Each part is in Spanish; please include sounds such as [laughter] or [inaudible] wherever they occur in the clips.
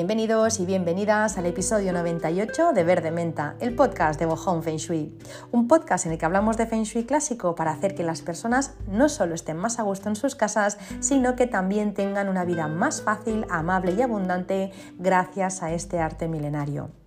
Bienvenidos y bienvenidas al episodio 98 de Verde Menta, el podcast de Bohong Feng Shui. Un podcast en el que hablamos de Feng Shui clásico para hacer que las personas no solo estén más a gusto en sus casas, sino que también tengan una vida más fácil, amable y abundante gracias a este arte milenario.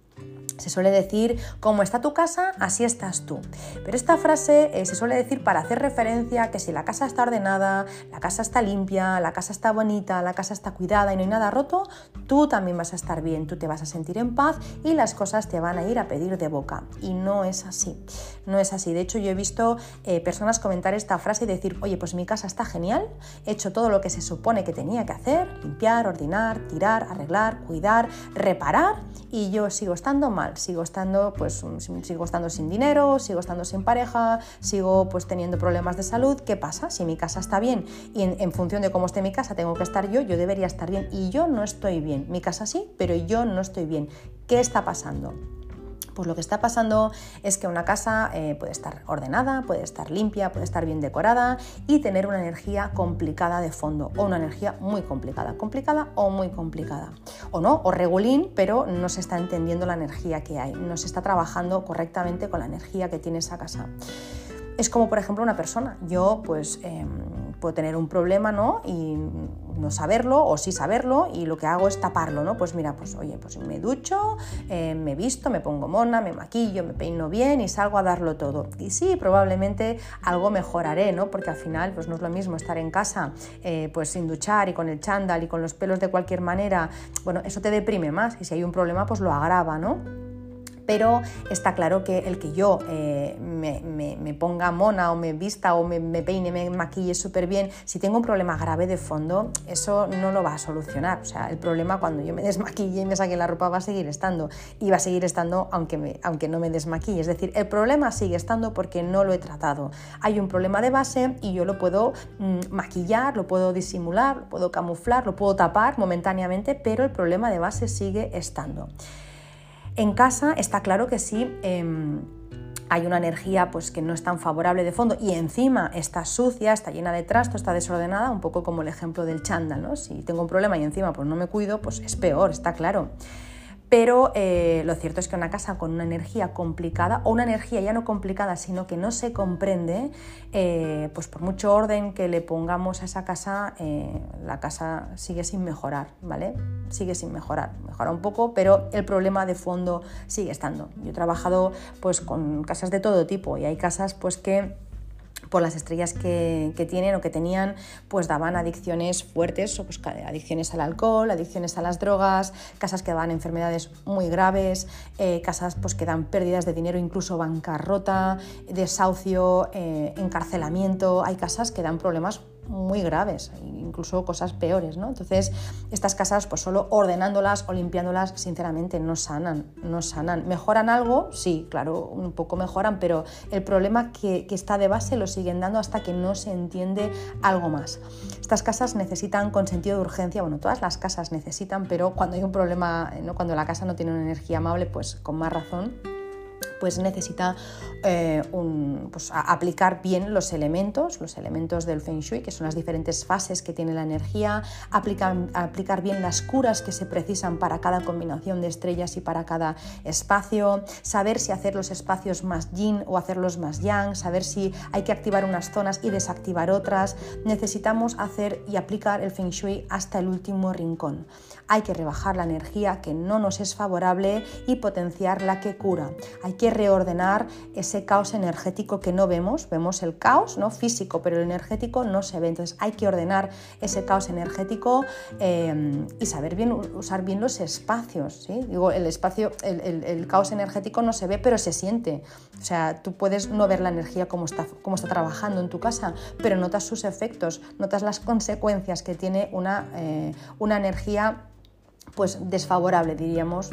Se suele decir, como está tu casa, así estás tú. Pero esta frase eh, se suele decir para hacer referencia a que si la casa está ordenada, la casa está limpia, la casa está bonita, la casa está cuidada y no hay nada roto, tú también vas a estar bien, tú te vas a sentir en paz y las cosas te van a ir a pedir de boca. Y no es así. No es así. De hecho, yo he visto eh, personas comentar esta frase y decir, oye, pues mi casa está genial, he hecho todo lo que se supone que tenía que hacer, limpiar, ordenar, tirar, arreglar, cuidar, reparar y yo sigo estando mal sigo estando, pues, sigo estando sin dinero, sigo estando sin pareja, sigo pues teniendo problemas de salud. ¿Qué pasa? Si mi casa está bien y en función de cómo esté mi casa tengo que estar yo, yo debería estar bien y yo no estoy bien. Mi casa sí, pero yo no estoy bien. ¿Qué está pasando? Pues lo que está pasando es que una casa eh, puede estar ordenada, puede estar limpia, puede estar bien decorada y tener una energía complicada de fondo o una energía muy complicada, complicada o muy complicada. O no, o regulín, pero no se está entendiendo la energía que hay, no se está trabajando correctamente con la energía que tiene esa casa. Es como por ejemplo una persona, yo pues... Em, puedo tener un problema, ¿no? Y no saberlo o sí saberlo y lo que hago es taparlo, ¿no? Pues mira, pues oye, pues me ducho, eh, me visto, me pongo mona, me maquillo, me peino bien y salgo a darlo todo. Y sí, probablemente algo mejoraré, ¿no? Porque al final pues no es lo mismo estar en casa eh, pues sin duchar y con el chándal y con los pelos de cualquier manera, bueno, eso te deprime más y si hay un problema pues lo agrava, ¿no? Pero está claro que el que yo eh, me, ponga mona o me vista o me, peine, me maquille súper bien, si tengo un problema grave de fondo, eso no lo va a solucionar. O sea, el problema cuando yo me [laughs] desmaquille y me saque la ropa va a seguir estando y va a seguir estando aunque, aunque no me desmaquille. Es decir, el problema sigue estando porque no lo he tratado. Hay un problema de base y yo lo puedo mm, maquillar, lo puedo disimular, lo puedo camuflar, lo puedo tapar momentáneamente, pero el problema de base sigue estando. En casa está claro que sí. Em, hay una energía pues, que no es tan favorable de fondo y encima está sucia, está llena de trasto, está desordenada, un poco como el ejemplo del chándal, ¿no? Si tengo un problema y encima pues, no me cuido, pues es peor, está claro. Pero eh, lo cierto es que una casa con una energía complicada, o una energía ya no complicada, sino que no se comprende, eh, pues por mucho orden que le pongamos a esa casa, eh, la casa sigue sin mejorar, ¿vale? Sigue sin mejorar. Mejora un poco, pero el problema de fondo sigue estando. Yo he trabajado pues con casas de todo tipo y hay casas pues que por las estrellas que, tienen o que tenían, pues daban adicciones fuertes, pues, adicciones al alcohol, adicciones a las drogas, casas que daban enfermedades muy graves, eh, casas pues, que dan pérdidas de dinero, incluso bancarrota, desahucio, eh, encarcelamiento. Hay casas que dan problemas muy graves, incluso cosas peores, ¿no? Entonces, estas casas, pues solo ordenándolas o limpiándolas, sinceramente, no sanan, no sanan. ¿Mejoran algo? Sí, claro, un poco mejoran, pero el problema que, está de base lo siguen dando hasta que no se entiende algo más. Estas casas necesitan con sentido de urgencia, bueno, todas las casas necesitan, pero cuando hay un problema, ¿no? cuando la casa no tiene una energía amable, pues con más razón pues necesita eh, pues, aplicar bien los elementos, los elementos del Feng Shui, que son las diferentes fases que tiene la energía, aplicar, aplicar bien las curas que se precisan para cada combinación de estrellas y para cada espacio, saber si hacer los espacios más yin o hacerlos más yang, saber si hay que activar unas zonas y desactivar otras. Necesitamos hacer y aplicar el Feng Shui hasta el último rincón. Hay que rebajar la energía que no nos es favorable y potenciar la que cura. Hay que reordenar ese caos energético que no vemos. Vemos el caos ¿no? físico, pero el energético no se ve. Entonces hay que ordenar ese caos energético eh, y saber bien, usar bien los espacios. Digo, el espacio, el, caos energético no se ve, pero se siente. O sea, tú puedes no ver la energía como está, está trabajando en tu casa, pero notas sus efectos, notas las consecuencias que tiene una, eh, una energía pues desfavorable, diríamos,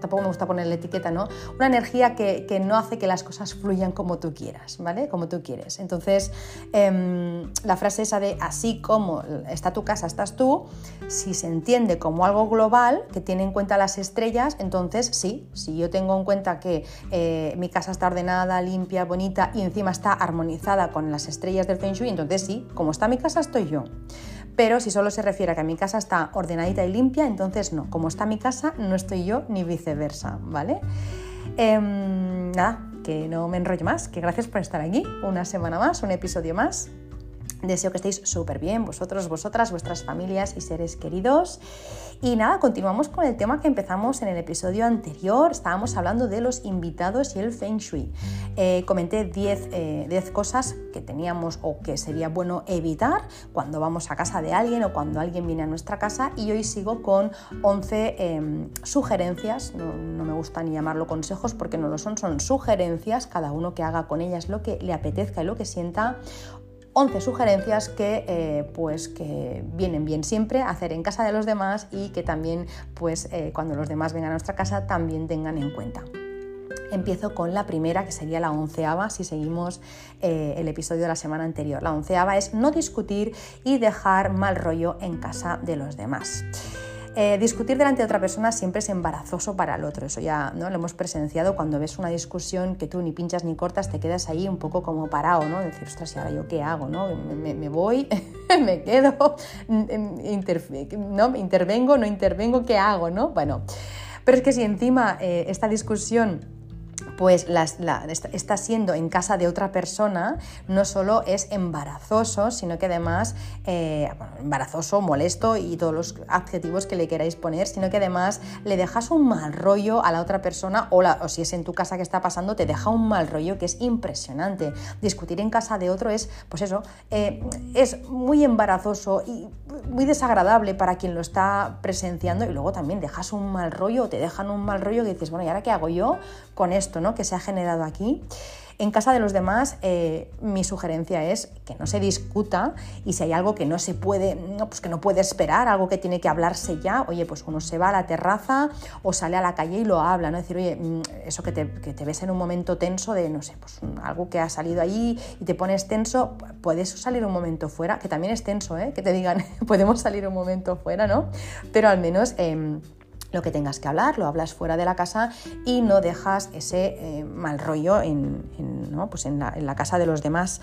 tampoco me gusta poner la etiqueta, ¿no? Una energía que, no hace que las cosas fluyan como tú quieras, ¿vale? Como tú quieres. Entonces, em, la frase esa de así como está tu casa, estás tú, si se entiende como algo global, que tiene en cuenta las estrellas, entonces sí, si yo tengo en cuenta que eh, mi casa está ordenada, limpia, bonita y encima está armonizada con las estrellas del Feng Shui, entonces sí, como está mi casa, estoy yo. Pero si solo se refiere a que mi casa está ordenadita y limpia, entonces no. Como está mi casa, no estoy yo ni viceversa, ¿vale? Em, nada, que no me enrollo más, que gracias por estar aquí. Una semana más, un episodio más. Deseo que estéis súper bien, vosotros, vosotras, vuestras familias y seres queridos. Y nada, continuamos con el tema que empezamos en el episodio anterior. Estábamos hablando de los invitados y el Feng Shui. Eh, comenté 10 eh, cosas que teníamos o que sería bueno evitar cuando vamos a casa de alguien o cuando alguien viene a nuestra casa. Y hoy sigo con 11 em, sugerencias. No, no me gusta ni llamarlo consejos porque no lo son, son sugerencias. Cada uno que haga con ellas lo que le apetezca y lo que sienta 11 sugerencias que, eh, pues, que vienen bien siempre a hacer en casa de los demás y que también pues, eh, cuando los demás vengan a nuestra casa también tengan en cuenta. Empiezo con la primera, que sería la onceava, si seguimos eh, el episodio de la semana anterior. La onceava es no discutir y dejar mal rollo en casa de los demás. Eh, discutir delante de otra persona siempre es embarazoso para el otro, eso ya ¿no? lo hemos presenciado cuando ves una discusión que tú ni pinchas ni cortas, te quedas ahí un poco como parado, ¿no? Decir, ostras, ¿y ahora yo qué hago? ¿no? Me, voy, [laughs] me quedo, ¿no? intervengo, no intervengo, ¿qué hago? ¿no? Bueno, pero es que si encima eh, esta discusión pues está siendo en casa de otra persona, no solo es embarazoso, sino que además, eh, embarazoso, molesto y todos los adjetivos que le queráis poner, sino que además le dejas un mal rollo a la otra persona o, o si es en tu casa que está pasando, te deja un mal rollo que es impresionante. Discutir en casa de otro es, pues eso, eh, es muy embarazoso y muy desagradable para quien lo está presenciando y luego también dejas un mal rollo o te dejan un mal rollo que dices, bueno, ¿y ahora qué hago yo con esto? Que se ha generado aquí. En casa de los demás, eh, mi sugerencia es que no se discuta y si hay algo que no se puede, no, pues que no puede esperar, algo que tiene que hablarse ya, oye, pues uno se va a la terraza o sale a la calle y lo habla, ¿no? decir, oye, mm, eso que te, que te ves en un momento tenso de, no sé, pues algo que ha salido allí y te pones tenso, puedes salir un momento fuera, que también es tenso, ¿eh? Que te digan, [laughs] podemos salir un momento fuera, ¿no? Pero al menos... Em, lo que tengas que hablar, lo hablas fuera de la casa y no dejas ese eh, mal rollo en, pues en, la, casa de los demás.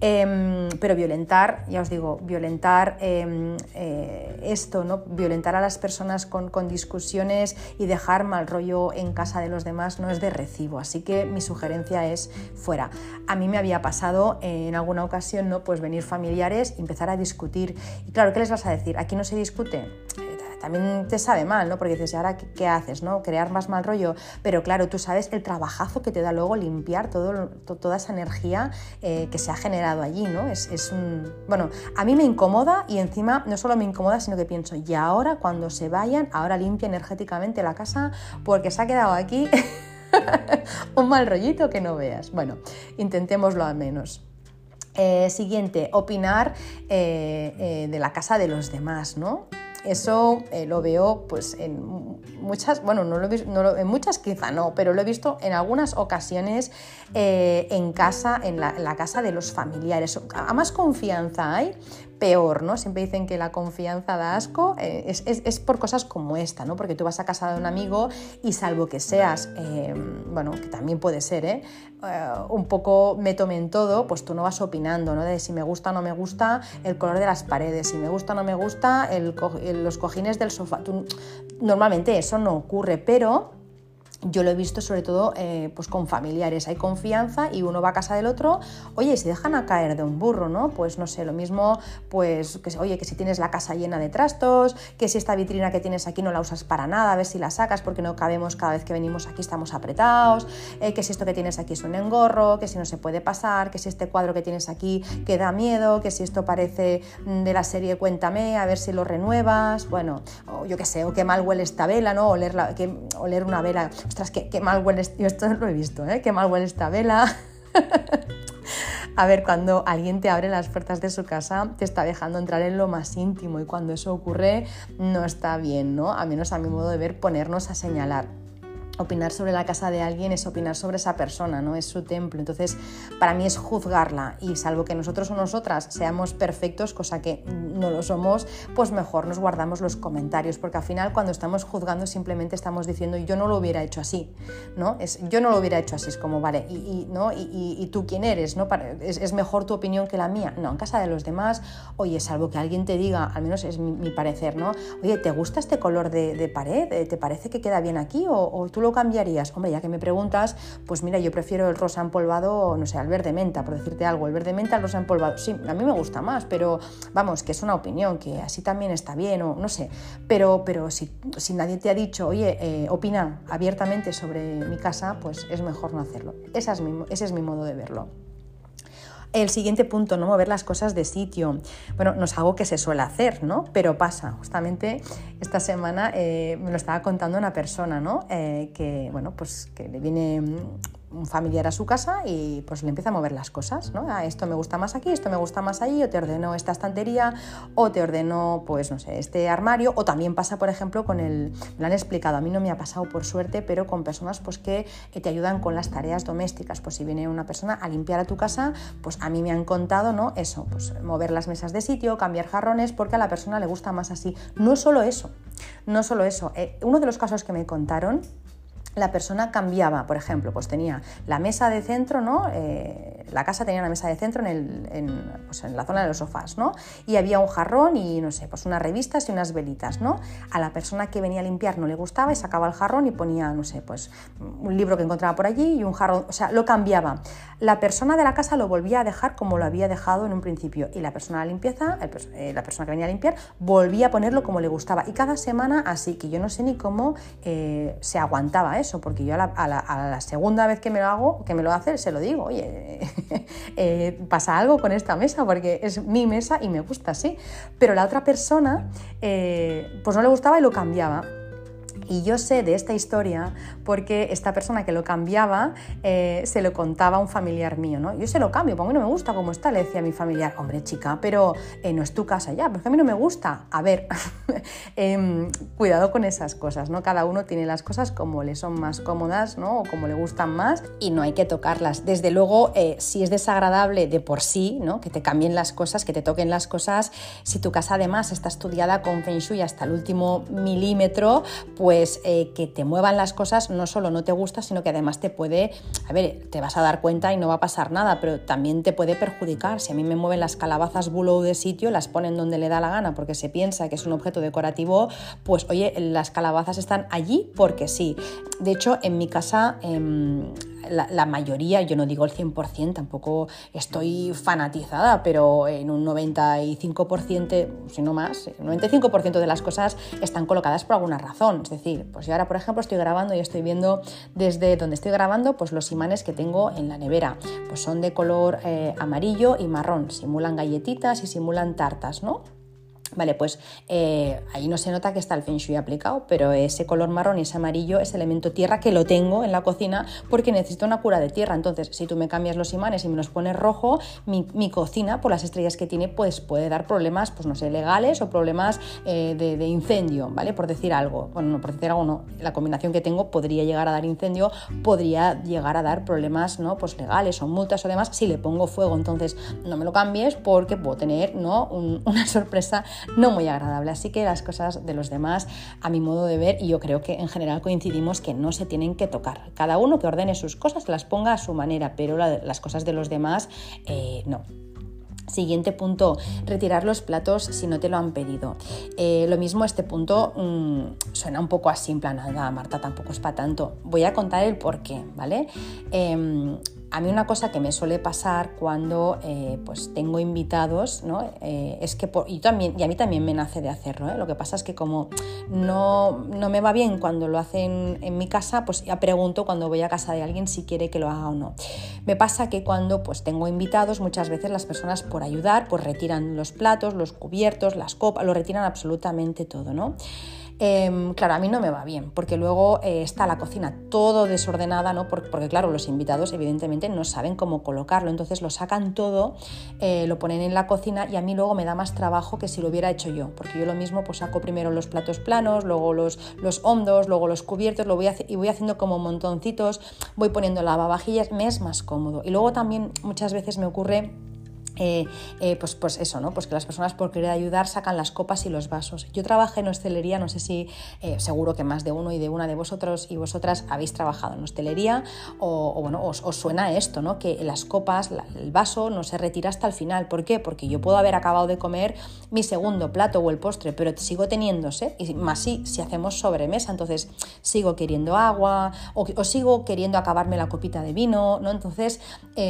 Em, pero violentar, ya os digo, violentar em, eh, esto, ¿no? violentar a las personas con, discusiones y dejar mal rollo en casa de los demás no es de recibo. Así que mi sugerencia es fuera. A mí me había pasado en alguna ocasión, ¿no? Pues venir familiares y empezar a discutir. Y claro, ¿qué les vas a decir? ¿Aquí no se discute? También te sabe mal, ¿no? Porque dices, ¿y ahora qué, haces? Crear más mal rollo. Pero claro, tú sabes el trabajazo que te da luego limpiar toda esa energía eh, que se ha generado allí, ¿no? Es, es, un... Bueno, a mí me incomoda y encima no solo me incomoda, sino que pienso, y ahora cuando se vayan, ahora limpia energéticamente la casa porque se ha quedado aquí [laughs] un mal rollito que no veas. Bueno, intentémoslo al menos. Eh, siguiente, opinar eh, de la casa de los demás, ¿no? Eso eh, lo veo pues en muchas, bueno, no lo, no en muchas quizá no, pero lo he visto en algunas ocasiones eh, en casa, en la, casa de los familiares. A más confianza hay, peor, ¿no? Siempre dicen que la confianza da asco, eh, es, por cosas como esta, ¿no? Porque tú vas a casa de un amigo y salvo que seas, em, bueno, que también puede ser, ¿eh? ¿eh? un poco me tome en todo, pues tú no vas opinando, ¿no? De si me gusta o no me gusta el color de las paredes, si me gusta o no me gusta los cojines del sofá. normalmente eso no ocurre, pero yo lo he visto sobre todo eh, pues con familiares, hay confianza y uno va a casa del otro, oye, si dejan a caer de un burro, ¿no? Pues no sé, lo mismo, pues, que, oye, que si tienes la casa llena de trastos, que si esta vitrina que tienes aquí no la usas para nada, a ver si la sacas porque no cabemos cada vez que venimos aquí, estamos apretados, eh, que si esto que tienes aquí es un engorro, que si no se puede pasar, que si este cuadro que tienes aquí que da miedo, que si esto parece mm, de la serie Cuéntame, a ver si lo renuevas, bueno, o yo qué sé, o qué mal huele esta vela, ¿no? Oler, la, que, oler una vela ostras, qué, mal huele, yo esto lo he visto, ¿eh? qué mal huele esta vela. [laughs] a ver, cuando alguien te abre las puertas de su casa, te está dejando entrar en lo más íntimo y cuando eso ocurre no está bien, ¿no? A menos a mi modo de ver, ponernos a señalar. Opinar sobre la casa de alguien es opinar sobre esa persona, no es su templo. Entonces, para mí es juzgarla y salvo que nosotros o nosotras seamos perfectos, cosa que no lo somos, pues mejor nos guardamos los comentarios, porque al final cuando estamos juzgando simplemente estamos diciendo yo no lo hubiera hecho así, ¿no? Es, yo no lo hubiera hecho así, es como, vale, y, ¿no? Y, tú quién eres, ¿no? Es, mejor tu opinión que la mía. No, en casa de los demás, oye, salvo que alguien te diga, al menos es mi, parecer, ¿no? Oye, ¿te gusta este color de, pared? ¿Te parece que queda bien aquí? ¿O, tú cambiarías? Hombre, ya que me preguntas, pues mira, yo prefiero el rosa empolvado, no sé, al verde menta, por decirte algo. El verde menta, el rosa empolvado. Sí, a mí me gusta más, pero vamos, que es una opinión, que así también está bien, o no sé. Pero, pero si, si nadie te ha dicho, oye, eh, opina abiertamente sobre mi casa, pues es mejor no hacerlo. Esa es mi, ese es mi modo de verlo. El siguiente punto, no mover las cosas de sitio. Bueno, no es algo que se suele hacer, ¿no? Pero pasa. Justamente esta semana eh, me lo estaba contando una persona, ¿no? Eh, que, bueno, pues que le viene un familiar a su casa y pues le empieza a mover las cosas, ¿no? Ah, esto me gusta más aquí, esto me gusta más allí, o te ordeno esta estantería, o te ordeno, pues no sé, este armario, o también pasa, por ejemplo, con el, me lo han explicado, a mí no me ha pasado por suerte, pero con personas pues que te ayudan con las tareas domésticas, pues si viene una persona a limpiar a tu casa, pues a mí me han contado, ¿no? Eso, pues mover las mesas de sitio, cambiar jarrones, porque a la persona le gusta más así. No solo eso, no solo eso, eh, uno de los casos que me contaron, la persona cambiaba, por ejemplo, pues tenía la mesa de centro, ¿no? Eh, la casa tenía una mesa de centro pues en, la zona de los sofás, ¿no? Y había un jarrón y, no sé, pues unas revistas y unas velitas, ¿no? A la persona que venía a limpiar no le gustaba y sacaba el jarrón y ponía, no sé, pues un libro que encontraba por allí y un jarrón, o sea, lo cambiaba. La persona de la casa lo volvía a dejar como lo había dejado en un principio y la persona de limpieza, eh, la persona que venía a limpiar, volvía a ponerlo como le gustaba. Y cada semana así, que yo no sé ni cómo eh, se aguantaba eso porque yo a la, segunda vez que me lo hago, que me lo hace, se lo digo, oye, [laughs] eh, pasa algo con esta mesa, porque es mi mesa y me gusta así. Pero la otra persona, eh, pues no le gustaba y lo cambiaba. Y yo sé de esta historia porque esta persona que lo cambiaba eh, se lo contaba a un familiar mío, ¿no? Yo se lo cambio, porque a mí no me gusta cómo está, le decía a mi familiar, hombre chica, pero eh, no es tu casa ya, porque a mí no me gusta. A ver, [laughs] em, cuidado con esas cosas, ¿no? Cada uno tiene las cosas como le son más cómodas, ¿no? O como le gustan más y no hay que tocarlas. Desde luego, eh, si es desagradable de por sí, ¿no? Que te cambien las cosas, que te toquen las cosas, si tu casa además está estudiada con Feng Shui hasta el último milímetro, pues pues eh, que te muevan las cosas no solo no te gusta, sino que además te puede, a ver, te vas a dar cuenta y no va a pasar nada, pero también te puede perjudicar. Si a mí me mueven las calabazas bulow de sitio, las ponen donde le da la gana porque se piensa que es un objeto decorativo, pues oye, las calabazas están allí porque sí. De hecho, en mi casa... Em, la, mayoría, yo no digo el 100%, tampoco estoy fanatizada, pero en un 95%, si no más, el 95% de las cosas están colocadas por alguna razón. Es decir, pues yo ahora, por ejemplo, estoy grabando y estoy viendo desde donde estoy grabando, pues los imanes que tengo en la nevera, pues son de color eh, amarillo y marrón, simulan galletitas y simulan tartas, ¿no? Vale, pues eh, ahí no se nota que está el Feng Shui aplicado, pero ese color marrón y ese amarillo es elemento tierra que lo tengo en la cocina porque necesito una cura de tierra. Entonces, si tú me cambias los imanes y me los pones rojo, mi, cocina, por las estrellas que tiene, pues puede dar problemas, pues no sé, legales o problemas eh, de, incendio, ¿vale? Por decir algo. Bueno, no, por decir algo no. La combinación que tengo podría llegar a dar incendio, podría llegar a dar problemas, ¿no? Pues legales o multas o demás si le pongo fuego. Entonces, no me lo cambies porque puedo tener, ¿no? [laughs] una sorpresa no muy agradable. Así que las cosas de los demás, a mi modo de ver, y yo creo que en general coincidimos que no se tienen que tocar. Cada uno que ordene sus cosas, las ponga a su manera, pero las cosas de los demás, eh, no. Siguiente punto, retirar los platos si no te lo han pedido. Eh, lo mismo, este punto mm, suena un poco así en plan, nada, Marta, tampoco es para tanto. Voy a contar el por qué, ¿vale? Em, a mí una cosa que me suele pasar cuando eh, pues tengo invitados, ¿no? Eh, es que y, también, a mí también me nace de hacerlo. ¿eh? Lo que pasa es que como no, no, me va bien cuando lo hacen en mi casa, pues ya pregunto cuando voy a casa de alguien si quiere que lo haga o no. Me pasa que cuando pues tengo invitados, muchas veces las personas por ayudar, pues retiran los platos, los cubiertos, las copas, lo retiran absolutamente todo, ¿no? Em, claro, a mí no me va bien, porque luego eh, está la cocina todo desordenada, ¿no? Porque, claro, los invitados evidentemente no saben cómo colocarlo, entonces lo sacan todo, eh, lo ponen en la cocina y a mí luego me da más trabajo que si lo hubiera hecho yo, porque yo lo mismo pues saco primero los platos planos, luego los, los hondos, luego los cubiertos, lo voy y voy haciendo como montoncitos, voy poniendo lavavajillas, me es más cómodo. Y luego también muchas veces me ocurre eh, eh, pues, pues eso, ¿no? Pues que las personas por querer ayudar sacan las copas y los vasos. Yo trabajé en hostelería, no sé si eh, seguro que más de uno y de una de vosotros y vosotras habéis trabajado en hostelería o, bueno, os, suena esto, ¿no? Que las copas, el vaso no se retira hasta el final. ¿Por qué? Porque yo puedo haber acabado de comer mi segundo plato o el postre, pero sigo teniéndose, y más si, si hacemos sobremesa, entonces sigo queriendo agua o, sigo queriendo acabarme la copita de vino, ¿no? Entonces,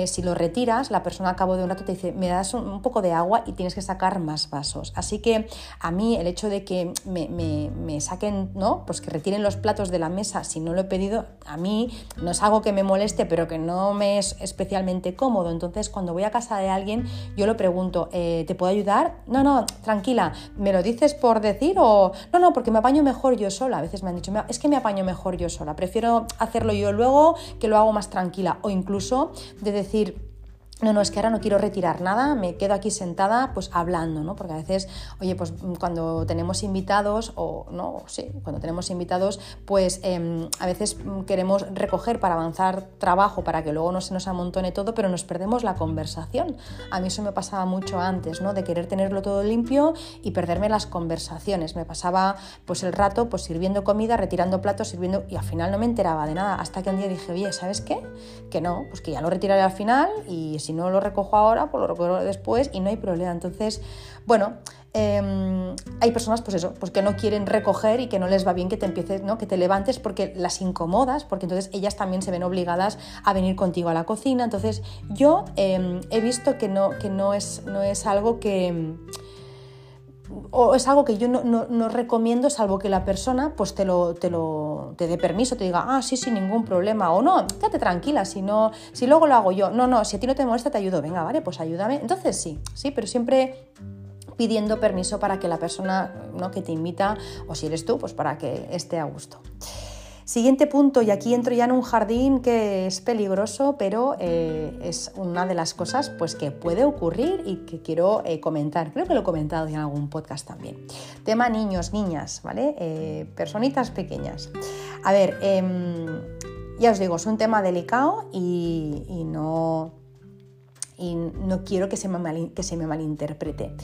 si lo retiras, la persona a cabo de un rato te dice, me das un, poco de agua y tienes que sacar más vasos. Así que a mí el hecho de que me, saquen, ¿no? Pues que retiren los platos de la mesa si no lo he pedido, a mí no es algo que me moleste, pero que no me es especialmente cómodo. Entonces, cuando voy a casa de alguien, yo lo pregunto, eh, ¿te puedo ayudar? No, no, tranquila, ¿me lo dices por decir o no, no, porque me apaño mejor yo sola? A veces me han dicho, es que me apaño mejor yo sola, prefiero hacerlo yo luego que lo hago más tranquila o incluso de decir, no, no, es que ahora no quiero retirar nada, me quedo aquí sentada pues hablando, ¿no? Porque a veces, oye, pues cuando tenemos invitados, o no, sí, cuando tenemos invitados, pues em, a veces queremos recoger para avanzar trabajo, para que luego no se nos amontone todo, pero nos perdemos la conversación. A mí eso me pasaba mucho antes, ¿no? De querer tenerlo todo limpio y perderme las conversaciones. Me pasaba pues el rato pues sirviendo comida, retirando platos, sirviendo, y al final no me enteraba de nada, hasta que un día dije, oye, ¿sabes qué? Que no, pues que ya lo retiraré al final y si no lo recojo ahora, pues lo recojo después y no hay problema. Entonces, bueno, em, hay personas, pues eso, pues que no quieren recoger y que no les va bien que te empieces, ¿no? que te levantes porque las incomodas, porque entonces ellas también se ven obligadas a venir contigo a la cocina. Entonces, yo em, he visto que no, que no es, no es algo que o es algo que yo no, recomiendo salvo que la persona pues te lo, te lo te dé permiso, te diga, ah, sí, sin ningún problema, o no, quédate tranquila, si no, si luego lo hago yo, no, no, si a ti no te molesta te ayudo, venga, vale, pues ayúdame, entonces sí, sí, pero siempre pidiendo permiso para que la persona ¿no? que te invita, o si eres tú, pues para que esté a gusto. Siguiente punto, y aquí entro ya en un jardín que es peligroso, pero eh, es una de las cosas pues, que puede ocurrir y que quiero eh, comentar. Creo que lo he comentado en algún podcast también. Tema niños, niñas, ¿vale? Eh, personitas pequeñas. A ver, em, ya os digo, es un tema delicado y, no, y no quiero que se, me que se me malinterprete.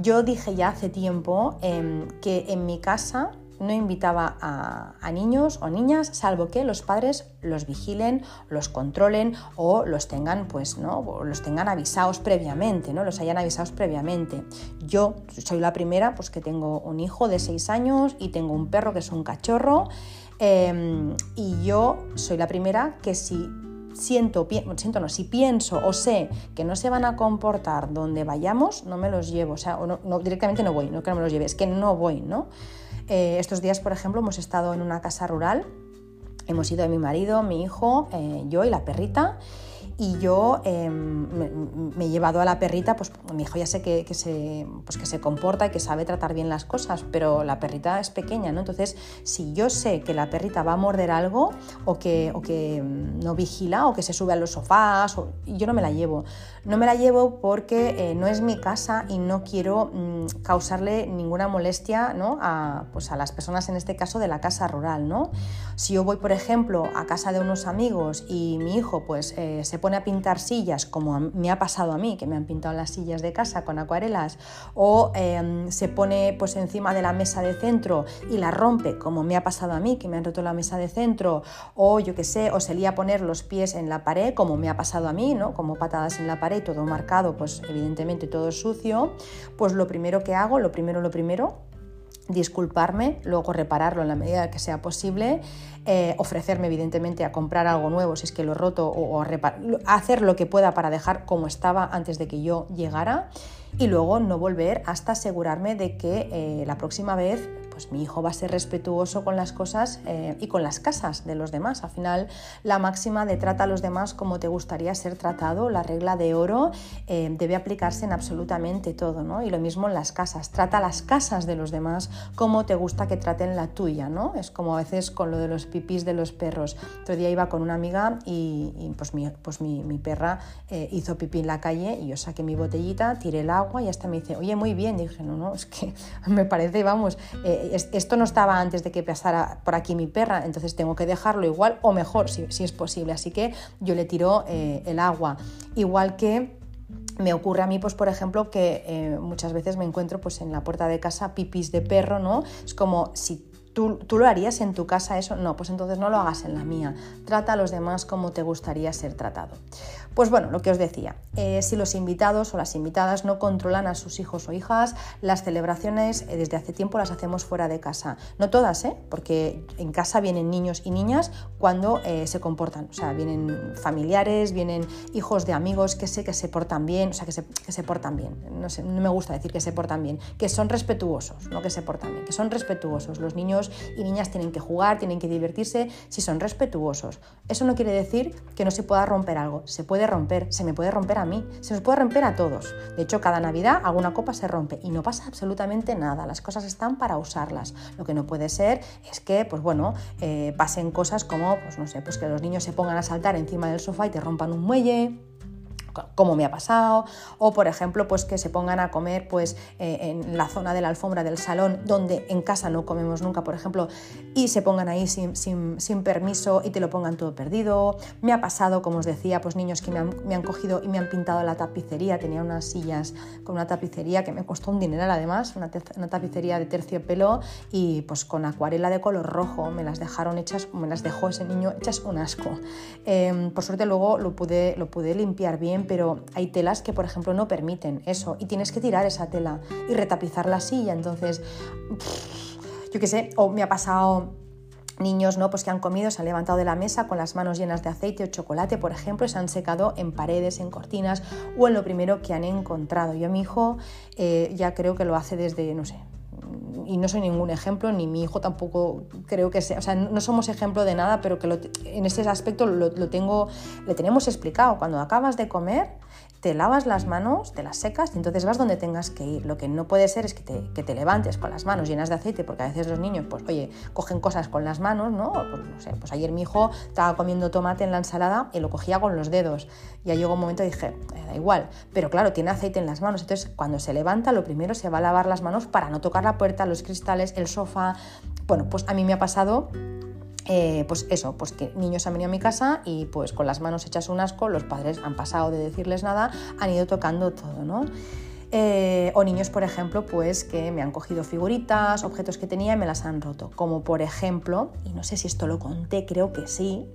Yo dije ya hace tiempo em, que en mi casa no invitaba a, niños o niñas, salvo que los padres los vigilen, los controlen o los tengan, pues, ¿no? los tengan avisados previamente, ¿no? Los hayan avisados previamente. Yo soy la primera, pues que tengo un hijo de 6 años y tengo un perro que es un cachorro. Em, y yo soy la primera que si siento, siento no, si pienso o sé que no se van a comportar donde vayamos, no me los llevo, o sea, no, directamente no voy, no que no me los lleve, es que no voy, ¿no? Eh, estos días, por ejemplo, hemos estado en una casa rural, hemos ido mi marido, mi hijo, eh, yo y la perrita y yo em, me, he llevado a la perrita, pues mi hijo ya sé que, se, pues, que se comporta y que sabe tratar bien las cosas, pero la perrita es pequeña, ¿no? Entonces, si yo sé que la perrita va a morder algo o que, o que em, no vigila o que se sube a los sofás, yo no me la llevo. No me la llevo porque eh, no es mi casa y no quiero mm, causarle ninguna molestia ¿no? a, pues a las personas, en este caso, de la casa rural, ¿no? Si yo voy, por ejemplo, a casa de unos amigos y mi hijo pues, eh, se pone a pintar sillas, como me ha pasado a mí, que me han pintado las sillas de casa con acuarelas, o em, se pone pues, encima de la mesa de centro y la rompe, como me ha pasado a mí, que me han roto la mesa de centro, o yo qué sé, o se lía a poner los pies en la pared, como me ha pasado a mí, ¿no? como patadas en la pared, todo marcado, pues evidentemente todo sucio, pues lo primero que hago, lo primero, lo primero, disculparme, luego repararlo en la medida que sea posible, eh, ofrecerme evidentemente a comprar algo nuevo si es que lo he roto o, hacer lo que pueda para dejar como estaba antes de que yo llegara y luego no volver hasta asegurarme de que eh, la próxima vez pues mi hijo va a ser respetuoso con las cosas eh, y con las casas de los demás. Al final, la máxima de trata a los demás como te gustaría ser tratado, la regla de oro, eh, debe aplicarse en absolutamente todo, ¿no? Y lo mismo en las casas, trata las casas de los demás como te gusta que traten la tuya, ¿no? Es como a veces con lo de los pipís de los perros. Otro día iba con una amiga y, pues, mi, pues perra eh, hizo pipí en la calle y yo saqué mi botellita, tiré el agua y hasta me dice, oye, muy bien. dije, no, no, es que [laughs] me parece, vamos, esto no estaba antes de que pasara por aquí mi perra, entonces tengo que dejarlo igual o mejor, si, es posible. Así que yo le tiro eh, el agua. Igual que me ocurre a mí, pues por ejemplo, que eh, muchas veces me encuentro pues en la puerta de casa pipis de perro, ¿no? Es como si ¿Tú, ¿Tú, lo harías en tu casa eso? No, pues entonces no lo hagas en la mía. Trata a los demás como te gustaría ser tratado. Pues bueno, lo que os decía, eh, si los invitados o las invitadas no controlan a sus hijos o hijas, las celebraciones eh, desde hace tiempo las hacemos fuera de casa. No todas, ¿eh? porque en casa vienen niños y niñas cuando eh, se comportan. O sea, vienen familiares, vienen hijos de amigos que sé que se portan bien, o sea, que se, que se portan bien. No, no me gusta decir que se portan bien, que son respetuosos, no que se portan bien, que son respetuosos. Los niños y niñas tienen que jugar, tienen que divertirse si son respetuosos. Eso no quiere decir que no se pueda romper algo, se puede romper, se me puede romper a mí, se nos puede romper a todos. De hecho, cada Navidad alguna copa se rompe y no pasa absolutamente nada, las cosas están para usarlas. Lo que no puede ser es que, pues bueno, eh, pasen cosas como, pues no sé, pues que los niños se pongan a saltar encima del sofá y te rompan un muelle, como me ha pasado, o por ejemplo, pues que se pongan a comer pues, eh, en la zona de la alfombra del salón, donde en casa no comemos nunca, por ejemplo, y se pongan ahí sin, sin, permiso y te lo pongan todo perdido. Me ha pasado, como os decía, pues niños que me han, cogido y me han pintado la tapicería, tenía unas sillas con una tapicería que me costó un dineral además, una, tapicería de terciopelo y pues con acuarela de color rojo, me las dejaron hechas, me las dejó ese niño hechas un asco. Em, por suerte luego lo pude, lo pude limpiar bien pero hay telas que, por ejemplo, no permiten eso y tienes que tirar esa tela y retapizar la silla. Entonces, yo qué sé, o me ha pasado niños ¿no? pues que han comido, se han levantado de la mesa con las manos llenas de aceite o chocolate, por ejemplo, y se han secado en paredes, en cortinas o en lo primero que han encontrado. Yo a mi hijo eh, ya creo que lo hace desde, no sé, y no soy ningún ejemplo, ni mi hijo tampoco creo que sea, o sea, no somos ejemplo de nada, pero que en ese aspecto lo, lo, tengo, le tenemos explicado. Cuando acabas de comer, te lavas las manos, te las secas y entonces vas donde tengas que ir. Lo que no puede ser es que te, levantes con las manos llenas de aceite, porque a veces los niños, pues oye, cogen cosas con las manos, ¿no? Pues, no sé, pues ayer mi hijo estaba comiendo tomate en la ensalada y lo cogía con los dedos. Ya llegó un momento y dije, eh, da igual, pero claro, tiene aceite en las manos. Entonces, cuando se levanta, lo primero se va a lavar las manos para no tocar la puerta, los cristales, el sofá. Bueno, pues a mí me ha pasado eh, pues eso, pues que niños han venido a mi casa y pues con las manos hechas un asco, los padres han pasado de decirles nada, han ido tocando todo, ¿no? Eh, o niños, por ejemplo, pues que me han cogido figuritas, objetos que tenía y me las han roto. Como por ejemplo, y no sé si esto lo conté, creo que sí,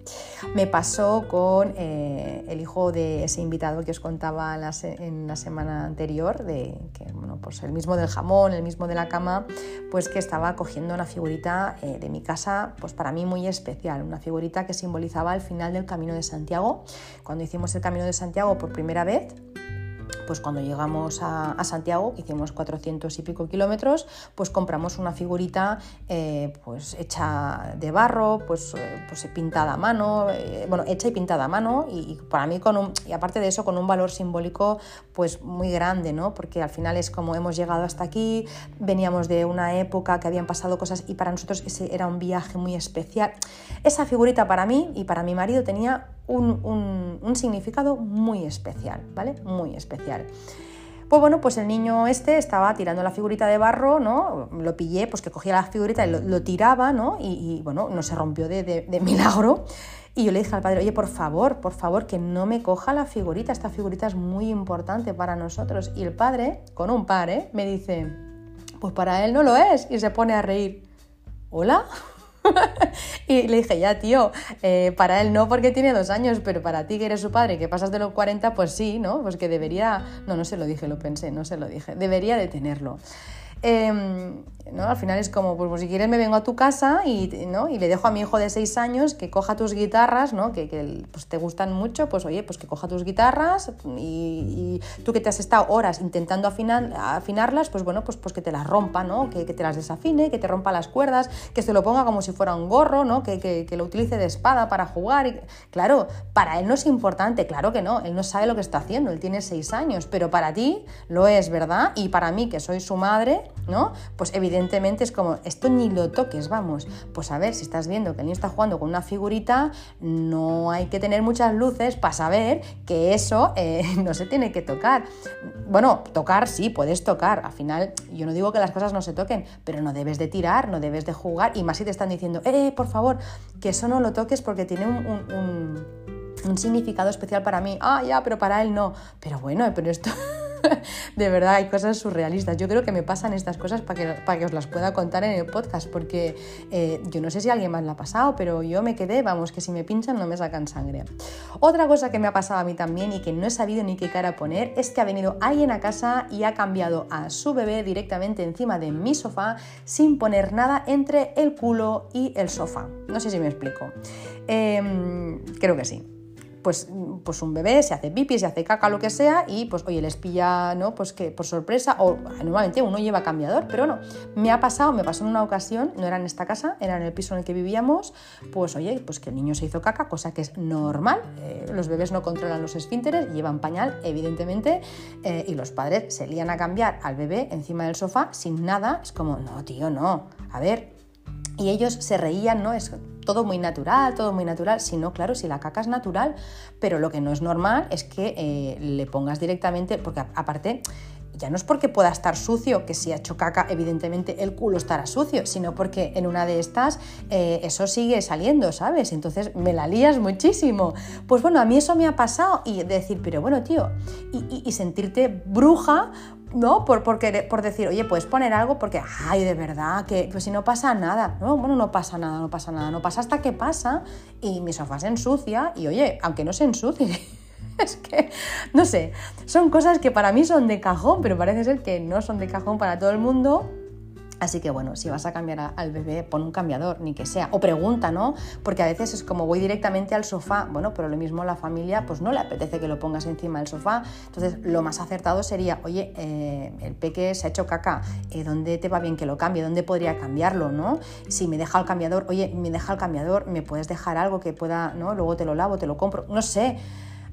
me pasó con eh, el hijo de ese invitado que os contaba en la semana anterior, de que, bueno, pues el mismo del jamón, el mismo de la cama, pues que estaba cogiendo una figurita eh, de mi casa, pues para mí muy especial, una figurita que simbolizaba el final del Camino de Santiago. Cuando hicimos el Camino de Santiago por primera vez, pues cuando llegamos a, Santiago, hicimos 400 y pico kilómetros, pues compramos una figurita eh, pues hecha de barro, pues, eh, pues pintada a mano, eh, bueno, hecha y pintada a mano y, para mí con y aparte de eso con un valor simbólico pues muy grande, ¿no? Porque al final es como hemos llegado hasta aquí, veníamos de una época que habían pasado cosas y para nosotros ese era un viaje muy especial. Esa figurita para mí y para mi marido tenía un, significado muy especial, ¿vale? Muy especial. Pues bueno, pues el niño este estaba tirando la figurita de barro, ¿no? Lo pillé, pues que cogía la figurita y lo, tiraba, ¿no? Y, bueno, no se rompió de, [laughs] milagro. Y yo le dije al padre, oye, por favor, por favor, que no me coja la figurita, esta figurita es muy importante para nosotros. Y el padre, con un par, ¿eh? me dice, pues para él no lo es. Y se pone a reír. ¿Hola? [laughs] y le dije, ya, tío, eh, para él no porque tiene dos años, pero para ti que eres su padre que pasas de los 40, pues sí, ¿no? Pues que debería, no, no se lo dije, lo pensé, no se lo dije, debería de tenerlo. Em, ¿no? Al final es como, pues, pues, si quieres me vengo a tu casa y, ¿no? y le dejo a mi hijo de seis años que coja tus guitarras, ¿no? que, que pues, te gustan mucho, pues oye, pues que coja tus guitarras y, tú que te has estado horas intentando afinar, afinarlas, pues bueno, pues, pues que te las rompa, ¿no? Que, que, te las desafine, que te rompa las cuerdas, que se lo ponga como si fuera un gorro, ¿no? que, que lo utilice de espada para jugar. Claro, para él no es importante, claro que no, él no sabe lo que está haciendo, él tiene seis años, pero para ti lo es, ¿verdad? Y para mí, que soy su madre, ¿no? Pues evidentemente es como, esto ni lo toques, vamos. Pues a ver, si estás viendo que el niño está jugando con una figurita, no hay que tener muchas luces para saber que eso eh, [laughs] no se tiene que tocar. Bueno, tocar sí, puedes tocar. Al final, yo no digo que las cosas no se toquen, pero no debes de tirar, no debes de jugar. Y más si te están diciendo, eh, por favor, que eso no lo toques porque tiene un, un significado especial para mí. Ah, ya, pero para él no. Pero bueno, pero esto... [laughs] [laughs] de verdad, hay cosas surrealistas. Yo creo que me pasan estas cosas para que, para que os las pueda contar en el podcast, porque eh, yo no sé si alguien más la ha pasado, pero yo me quedé, vamos, que si me pinchan no me sacan sangre. Otra cosa que me ha pasado a mí también y que no he sabido ni qué cara poner es que ha venido alguien a casa y ha cambiado a su bebé directamente encima de mi sofá sin poner nada entre el culo y el sofá. No sé si me explico. Em, creo que sí pues, pues un bebé se hace pipí, se hace caca, lo que sea, y pues oye, les pilla, ¿no? Pues que por sorpresa, o normalmente uno lleva cambiador, pero no, me ha pasado, me pasó en una ocasión, no era en esta casa, era en el piso en el que vivíamos, pues oye, pues que el niño se hizo caca, cosa que es normal, eh, los bebés no controlan los esfínteres, llevan pañal, evidentemente, eh, y los padres se lían a cambiar al bebé encima del sofá sin nada, es como, no, tío, no, a ver, y ellos se reían, ¿no? Es todo muy natural, todo muy natural. Si no, claro, si la caca es natural, pero lo que no es normal es que eh, le pongas directamente, porque aparte ya no es porque pueda estar sucio, que si ha hecho caca, evidentemente el culo estará sucio, sino porque en una de estas eh, eso sigue saliendo, ¿sabes? Entonces me la lías muchísimo. Pues bueno, a mí eso me ha pasado y decir, pero bueno, tío, y sentirte bruja ¿no? Por, por, por, decir, oye, puedes poner algo porque, ay, de verdad, que pues si no pasa nada, no, bueno, no pasa nada, no pasa nada, no pasa hasta que pasa y mi sofá se ensucia y, oye, aunque no se ensucie, [laughs] es que, no sé, son cosas que para mí son de cajón, pero parece ser que no son de cajón para todo el mundo Así que bueno, si vas a cambiar al bebé, pon un cambiador, ni que sea. O pregunta, ¿no? Porque a veces es como voy directamente al sofá. Bueno, pero lo mismo la familia, pues no le apetece que lo pongas encima del sofá. Entonces, lo más acertado sería, oye, eh, el peque se ha hecho caca, eh, ¿dónde te va bien que lo cambie? ¿Dónde podría cambiarlo, no? Si me deja el cambiador, oye, me deja el cambiador, ¿me puedes dejar algo que pueda, ¿no? Luego te lo lavo, te lo compro. No sé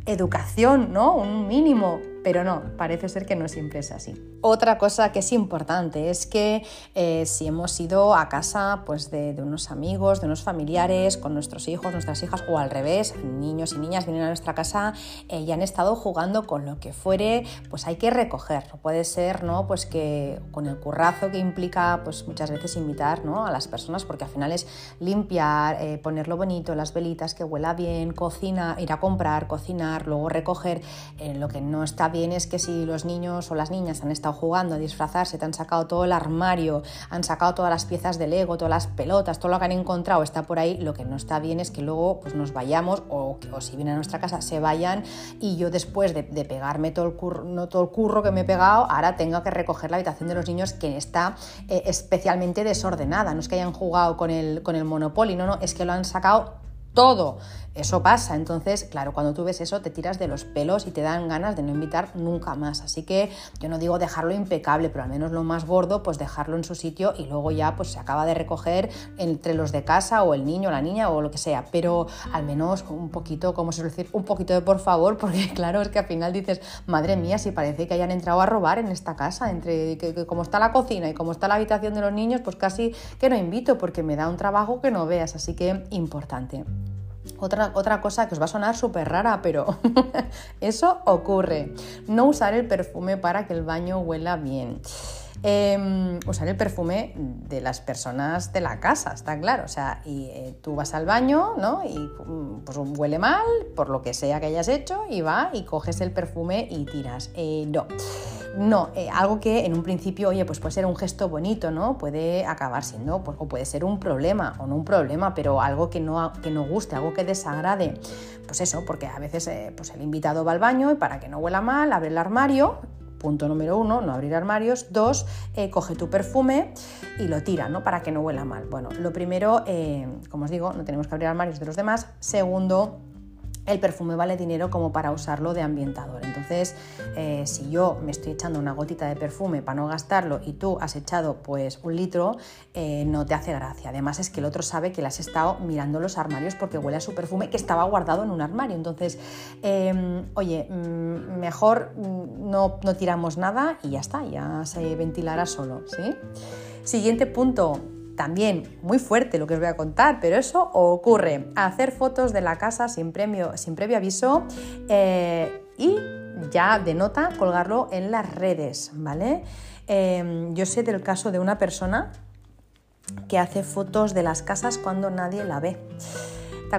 educación, ¿no? Un mínimo, pero no, parece ser que no siempre es así. Otra cosa que es importante es que eh, si hemos ido a casa pues, de, unos amigos, de unos familiares, con nuestros hijos, nuestras hijas, o al revés, niños y niñas vienen a nuestra casa eh, y han estado jugando con lo que fuere, pues hay que recoger. Puede ser, ¿no? Pues que con el currazo que implica, pues muchas veces invitar ¿no? a las personas, porque al final es limpiar, eh, ponerlo bonito, las velitas, que huela bien, cocina, ir a comprar, cocinar luego recoger. Lo que no está bien es que si los niños o las niñas han estado jugando a disfrazarse, te han sacado todo el armario, han sacado todas las piezas de Lego, todas las pelotas, todo lo que han encontrado está por ahí, lo que no está bien es que luego pues, nos vayamos o, o si vienen a nuestra casa se vayan y yo después de, pegarme todo el, curro, no todo el curro que me he pegado, ahora tengo que recoger la habitación de los niños que está eh, especialmente desordenada. No es que hayan jugado con el, con el Monopoly, no, no, es que lo han sacado todo. Eso pasa, entonces, claro, cuando tú ves eso te tiras de los pelos y te dan ganas de no invitar nunca más. Así que yo no digo dejarlo impecable, pero al menos lo más gordo, pues dejarlo en su sitio y luego ya pues se acaba de recoger entre los de casa o el niño la niña o lo que sea. Pero al menos un poquito, como se suele decir, un poquito de por favor, [laughs] porque claro, es que al final dices, madre mía, si parece que hayan entrado a robar en esta casa, entre que, como está la cocina y como está la habitación de los niños, pues casi que no invito porque me da un trabajo que no veas. Así que importante. Otra, otra, cosa que os va a sonar súper rara, pero [laughs] eso ocurre. No usar el perfume para que el baño huela bien. Em, usar el perfume de las personas de la casa, está claro. O sea, y eh, tú vas al baño, ¿no? Y pues huele mal, por lo que sea que hayas hecho, y va y coges el perfume y tiras. Eh, no. No, eh, algo que en un principio, oye, pues puede ser un gesto bonito, ¿no? Puede acabar siendo, pues, o puede ser un problema, o no un problema, pero algo que no, que guste, algo que desagrade. Pues eso, porque a veces pues el invitado va al baño y para que no huela mal, abre el armario Punto número uno, no abrir armarios. Dos, eh, coge tu perfume y lo tira, ¿no? Para que no huela mal. Bueno, lo primero, eh, como os digo, no tenemos que abrir armarios de los demás. Segundo, el perfume vale dinero como para usarlo de ambientador. Entonces, eh, si yo me estoy echando una gotita de perfume para no gastarlo y tú has echado pues un litro, eh, no te hace gracia. Además es que el otro sabe que le has estado mirando los armarios porque huele a su perfume que estaba guardado en un armario. Entonces, em, oye, mm, mejor mm, no, no tiramos nada y ya está, ya se ventilará solo. ¿sí? Siguiente punto, también muy fuerte lo que os voy a contar, pero eso ocurre. Hacer fotos de la casa sin, sin previo aviso eh, y ya de nota colgarlo en las redes, ¿vale? Em, yo sé del caso de una persona que hace fotos de las casas cuando nadie la ve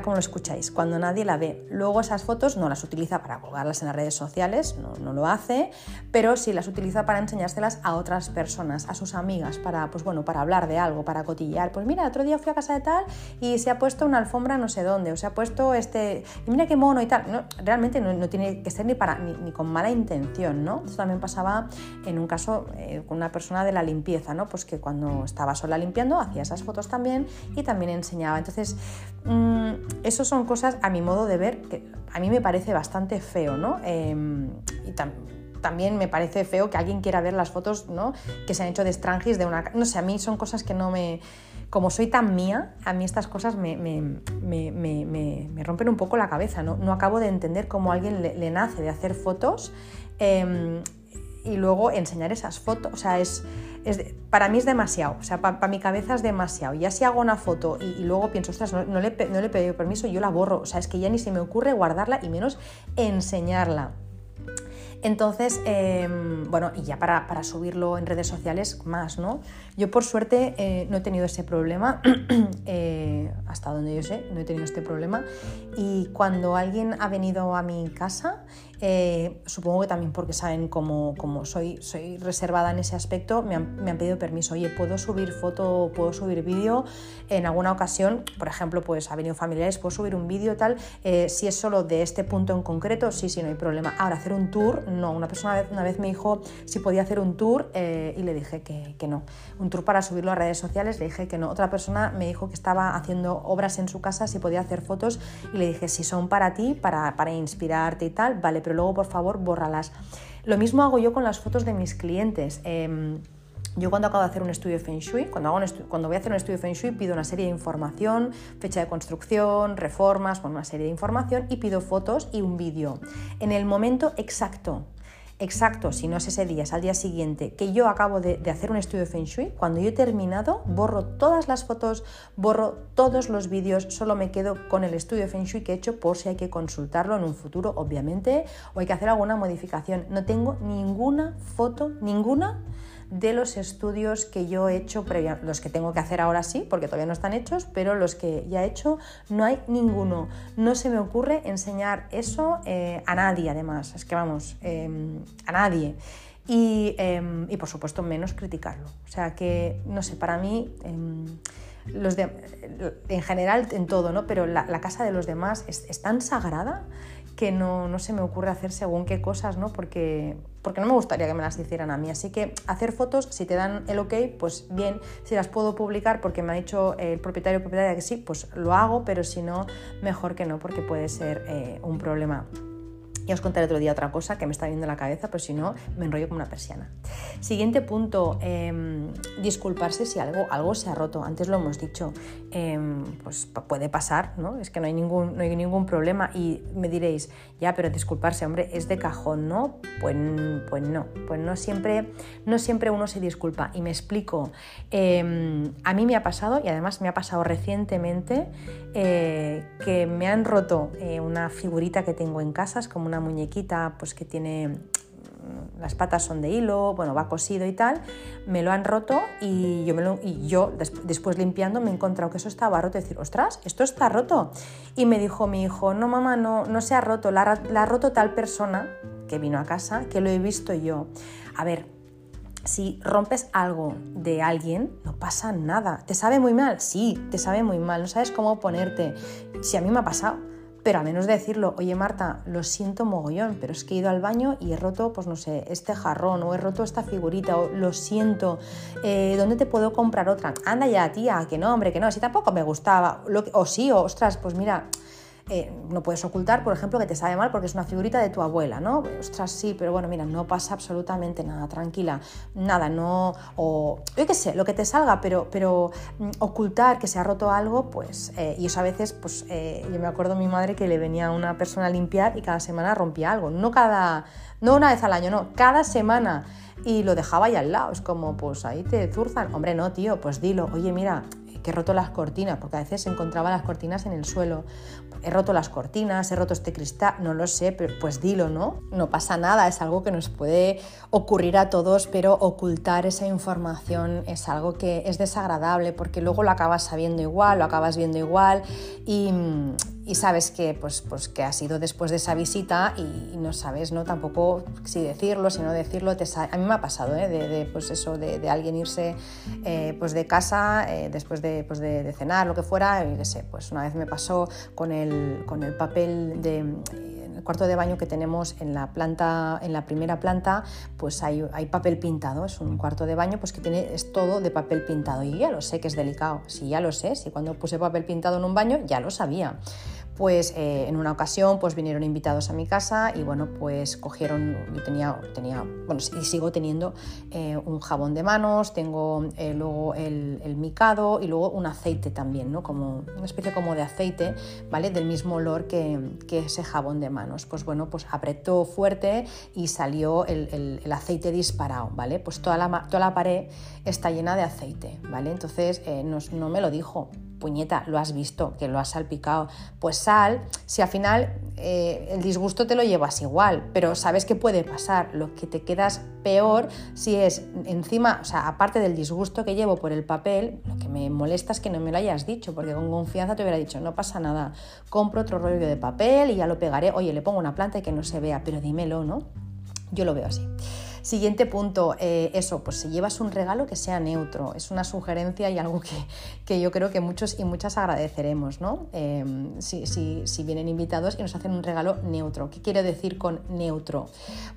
como lo escucháis, cuando nadie la ve. Luego esas fotos no las utiliza para colgarlas en las redes sociales, no, lo hace, pero sí las utiliza para enseñárselas a otras personas, a sus amigas, para, pues bueno, para hablar de algo, para cotillar. Pues mira, otro día fui a casa de tal y se ha puesto una alfombra no sé dónde, o se ha puesto este, y mira qué mono y tal. No, realmente no, tiene que ser ni, para, ni, con mala intención, ¿no? Esto también pasaba en un caso eh, con una persona de la limpieza, ¿no? Pues que cuando estaba sola limpiando hacía esas fotos también y también enseñaba. Entonces, mmm, eso son cosas, a mi modo de ver, que a mí me parece bastante feo, ¿no? Em, y también me parece feo que alguien quiera ver las fotos, ¿no? Que se han hecho de strangis de una... No sé, a mí son cosas que no me... Como soy tan mía, a mí estas cosas me, rompen un poco la cabeza, ¿no? No acabo de entender cómo a alguien le, nace de hacer fotos em, y luego enseñar esas fotos. O sea, es para mí es demasiado, o sea, para mi cabeza es demasiado. Ya si hago una foto y, luego pienso, ostras, no, le, no le he pedido permiso, yo la borro, o sea, es que ya ni se me ocurre guardarla y menos enseñarla. Entonces, em, bueno, y ya para, subirlo en redes sociales, más, ¿no? Yo por suerte eh, no he tenido ese problema, [clears throat] eh, hasta donde yo sé, no he tenido este problema. Y cuando alguien ha venido a mi casa eh, supongo que también porque saben cómo, soy, soy reservada en ese aspecto, me han, pedido permiso. Oye, ¿puedo subir foto, puedo subir vídeo? En alguna ocasión, por ejemplo, pues ha venido familiares, ¿puedo subir un vídeo tal? Eh, si es solo de este punto en concreto, sí, sí, no hay problema. Ahora, hacer un tour, no. Una persona una vez me dijo si podía hacer un tour eh, y le dije que, que, no. Un tour para subirlo a redes sociales, le dije que no. Otra persona me dijo que estaba haciendo obras en su casa, si podía hacer fotos y le dije si son para ti, para, para inspirarte y tal, vale, pero luego por favor bórralas. Lo mismo hago yo con las fotos de mis clientes. Em, yo cuando acabo de hacer un estudio Feng Shui, cuando, hago cuando voy a hacer un estudio Feng Shui, pido una serie de información, fecha de construcción, reformas, bueno, una serie de información y pido fotos y un vídeo. En el momento exacto exacto, si no es ese día, es al día siguiente, que yo acabo de, hacer un estudio de Feng Shui, cuando yo he terminado, borro todas las fotos, borro todos los vídeos, solo me quedo con el estudio Feng Shui que he hecho por si hay que consultarlo en un futuro, obviamente, o hay que hacer alguna modificación. No tengo ninguna foto, ninguna de los estudios que yo he hecho previa, los que tengo que hacer ahora sí, porque todavía no están hechos, pero los que ya he hecho no hay ninguno. No se me ocurre enseñar eso eh, a nadie, además, es que vamos, em, a nadie. Em, y, por supuesto menos criticarlo. O sea que, no sé, para mí... Em, los en general en todo, ¿no? Pero la, casa de los demás es tan sagrada que no, no, se me ocurre hacer según qué cosas, ¿no? Porque, porque no me gustaría que me las hicieran a mí. Así que hacer fotos, si te dan el ok, pues bien, si las puedo publicar porque me ha dicho el propietario o propietaria que sí, pues lo hago, pero si no, mejor que no, porque puede ser eh, un problema. Ya os contaré otro día otra cosa que me está viendo la cabeza, pero si no, me enrollo como una persiana. Siguiente punto, em, disculparse si algo, algo se ha roto. Antes lo hemos dicho, em, pues puede pasar, ¿no? Es que no hay, ningún, no hay ningún problema y me diréis, ya, pero disculparse, hombre, es de cajón, ¿no? Pues, pues no, pues no siempre, no siempre uno se disculpa. Y me explico, em, a mí me ha pasado, y además me ha pasado recientemente, eh, que me han roto eh, una figurita que tengo en casa, es como una muñequita pues, que tiene las patas son de hilo, bueno, va cosido y tal, me lo han roto y yo, me lo, y yo después limpiando me he encontrado que eso estaba roto, decir, ostras, esto está roto. Y me dijo mi hijo, no mamá, no, no se ha roto, la, la ha roto tal persona que vino a casa, que lo he visto yo. A ver, si rompes algo de alguien, no pasa nada. ¿Te sabe muy mal? Sí, te sabe muy mal, no sabes cómo ponerte. Si a mí me ha pasado pero a menos de decirlo, oye Marta, lo siento mogollón, pero es que he ido al baño y he roto, pues no sé, este jarrón o he roto esta figurita o lo siento, eh, ¿dónde te puedo comprar otra? Anda ya, tía, que no, hombre, que no, si tampoco me gustaba, o sí, o ostras, pues mira, eh, no puedes ocultar, por ejemplo, que te sabe mal porque es una figurita de tu abuela, ¿no? Ostras, sí, pero bueno, mira, no pasa absolutamente nada, tranquila, nada, no, o yo qué sé, lo que te salga, pero, pero mm, ocultar que se ha roto algo, pues, eh, y eso a veces, pues, eh, yo me acuerdo de mi madre que le venía una persona a limpiar y cada semana rompía algo, no cada, no una vez al año, no, cada semana y lo dejaba ahí al lado. Es como, pues ahí te zurzan. Hombre, no, tío, pues dilo. Oye, mira, que he roto las cortinas, porque a veces se encontraba las cortinas en el suelo. He roto las cortinas, he roto este cristal, no lo sé, pero pues dilo, ¿no? No pasa nada, es algo que nos puede ocurrir a todos, pero ocultar esa información es algo que es desagradable porque luego lo acabas sabiendo igual, lo acabas viendo igual y, sabes que, pues, pues, que ha sido después de esa visita y, no sabes ¿no? tampoco si decirlo, si no decirlo. A mí me ha pasado ¿eh? de, pues eso, de, alguien irse eh, pues de casa eh, después de, pues de, cenar, lo que fuera. Y qué sé, pues una vez me pasó con el, con el papel de cuarto de baño que tenemos en la planta, en la primera planta, pues hay, hay, papel pintado. Es un cuarto de baño pues que tiene es todo de papel pintado. Y ya lo sé que es delicado. Si ya lo sé, si cuando puse papel pintado en un baño ya lo sabía pues eh, en una ocasión pues vinieron invitados a mi casa y bueno pues cogieron yo tenía tenía bueno y sigo teniendo eh, un jabón de manos tengo eh, luego el, micado y luego un aceite también no como una especie como de aceite vale del mismo olor que, que ese jabón de manos. Pues bueno pues apretó fuerte y salió el, aceite disparado vale pues toda la toda la pared está llena de aceite vale entonces no me lo dijo puñeta, lo has visto, que lo has salpicado. Pues sal, si al final eh, el disgusto te lo llevas igual, pero sabes que puede pasar. Lo que te quedas peor si es encima, o sea, aparte del disgusto que llevo por el papel, lo que me molesta es que no me lo hayas dicho, porque con confianza te hubiera dicho, no pasa nada, compro otro rollo de papel y ya lo pegaré, oye, le pongo una planta y que no se vea, pero dímelo, ¿no? Yo lo veo así. Siguiente punto, eh, eso, pues si llevas un regalo que sea neutro, es una sugerencia y algo que, yo creo que muchos y muchas agradeceremos, ¿no? Em, si, vienen invitados y nos hacen un regalo neutro. ¿Qué quiero decir con neutro?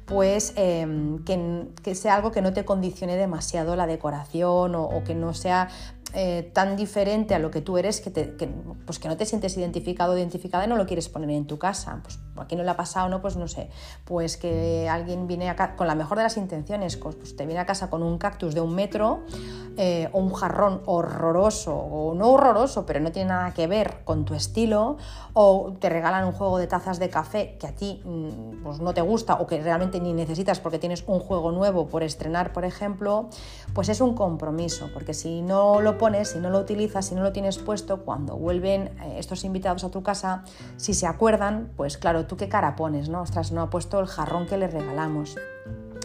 Pues em, que, sea algo que no te condicione demasiado la decoración o que no sea eh, tan diferente a lo que tú eres que, pues que no te sientes identificado o identificada y no lo quieres poner en tu casa. Pues aquí no le ha pasado, ¿no? Pues no sé, pues que alguien viene acá con la mejor de las intenciones, pues, pues te viene a casa con un cactus de un metro eh, o un jarrón horroroso o no horroroso, pero no tiene nada que ver con tu estilo, o te regalan un juego de tazas de café que a ti mm, pues no te gusta o que realmente ni necesitas porque tienes un juego nuevo por estrenar, por ejemplo, pues es un compromiso, porque si no lo pones, si no lo utilizas, si no lo tienes puesto, cuando vuelven eh, estos invitados a tu casa, si se acuerdan, pues claro, tú qué cara pones, ¿no? Ostras, no ha puesto el jarrón que le regalamos.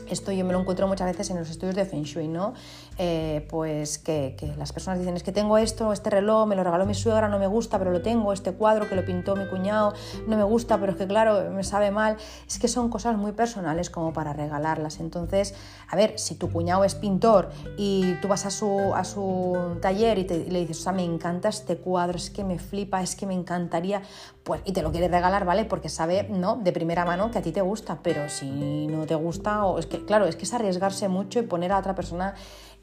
Esto yo me lo encuentro muchas veces en los estudios de Feng Shui, ¿no? Eh, pues que, las personas dicen, es que tengo esto, este reloj, me lo regaló mi suegra, no me gusta, pero lo tengo, este cuadro que lo pintó mi cuñado, no me gusta, pero es que claro, me sabe mal. Es que son cosas muy personales como para regalarlas. Entonces, a ver, si tu cuñado es pintor y tú vas a su, a su taller y, le dices, o sea, me encanta este cuadro, es que me flipa, es que me encantaría, pues, y te lo quieres regalar, ¿vale? Porque sabe, ¿no? De primera mano que a ti te gusta, pero si no te gusta, o es que, claro, es que es arriesgarse mucho y poner a otra persona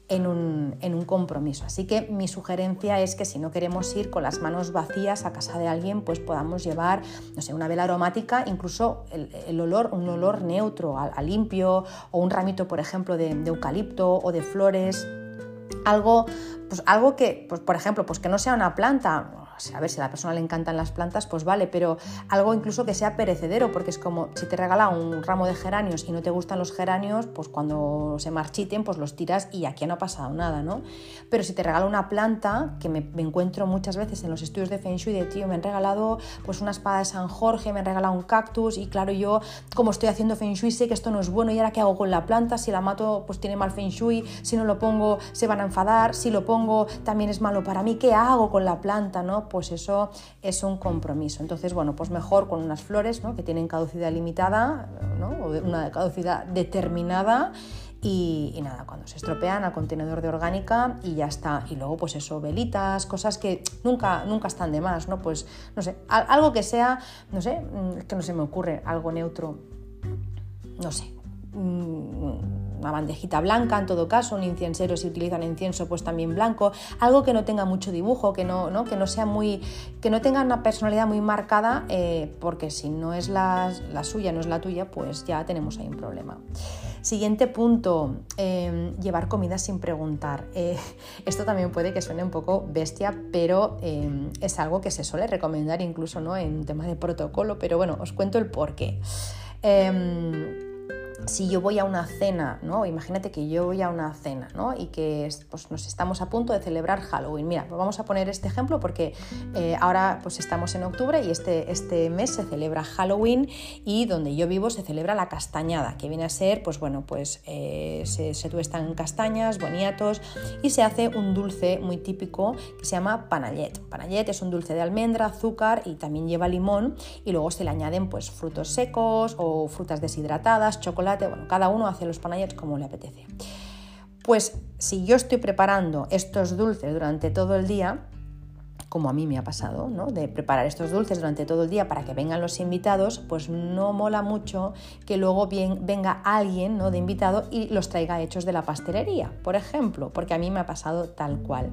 en un, compromiso. Así que mi sugerencia es que si no queremos ir con las manos vacías a casa de alguien, pues podamos llevar, no sé, una vela aromática, incluso el, olor, un olor neutro, a, limpio, o un ramito, por ejemplo, de, de eucalipto o de flores algo, pues algo que, pues por ejemplo, pues que no sea una planta, a ver, si a la persona le encantan las plantas, pues vale, pero algo incluso que sea perecedero, porque es como si te regala un ramo de geranios y no te gustan los geranios, pues cuando se marchiten, pues los tiras y aquí no ha pasado nada, ¿no? Pero si te regala una planta, que me, encuentro muchas veces en los estudios de Feng Shui de tío, me han regalado pues una espada de San Jorge, me han regalado un cactus y claro, yo como estoy haciendo Feng Shui sé que esto no es bueno y ahora qué hago con la planta, si la mato pues tiene mal Feng Shui, si no lo pongo se van a enfadar, si lo pongo también es malo para mí, ¿qué hago con la planta, no? pues eso es un compromiso. Entonces, bueno, pues mejor con unas flores que tienen caducidad limitada o una caducidad determinada. Y, nada, cuando se estropean al contenedor de orgánica y ya está. Y luego, pues eso, velitas, cosas que nunca, nunca están de más, ¿no? Pues, no sé, algo que sea, no sé, mm, que no se me ocurre, algo neutro, no sé, mm, una bandejita blanca en todo caso, un incensero si utilizan incienso pues también blanco, algo que no tenga mucho dibujo, que no, ¿no? Que no sea muy, que no tenga una personalidad muy marcada, eh, porque si no es la, la suya, no es la tuya, pues ya tenemos ahí un problema. Siguiente punto, em, llevar comida sin preguntar. Eh, [laughs] esto también puede que suene un poco bestia, pero em, es algo que se suele recomendar incluso ¿no? en tema de protocolo, pero bueno, os cuento el porqué. Eh, si yo voy a una cena, ¿no? Imagínate que yo voy a una cena, ¿no? Y que pues, nos estamos a punto de celebrar Halloween. Mira, pues vamos a poner este ejemplo porque eh, ahora pues estamos en octubre y este, este mes se celebra Halloween y donde yo vivo se celebra la castañada, que viene a ser, pues bueno, pues eh, se, se tuestan castañas, boniatos y se hace un dulce muy típico que se llama panallet. Panallet es un dulce de almendra, azúcar y también lleva limón y luego se le añaden pues frutos secos o frutas deshidratadas, chocolate bueno, cada uno hace los panayets como le apetece. Pues si yo estoy preparando estos dulces durante todo el día, como a mí me ha pasado, ¿no? de preparar estos dulces durante todo el día para que vengan los invitados, pues no mola mucho que luego bien, venga alguien ¿no? de invitado y los traiga hechos de la pastelería, por ejemplo, porque a mí me ha pasado tal cual.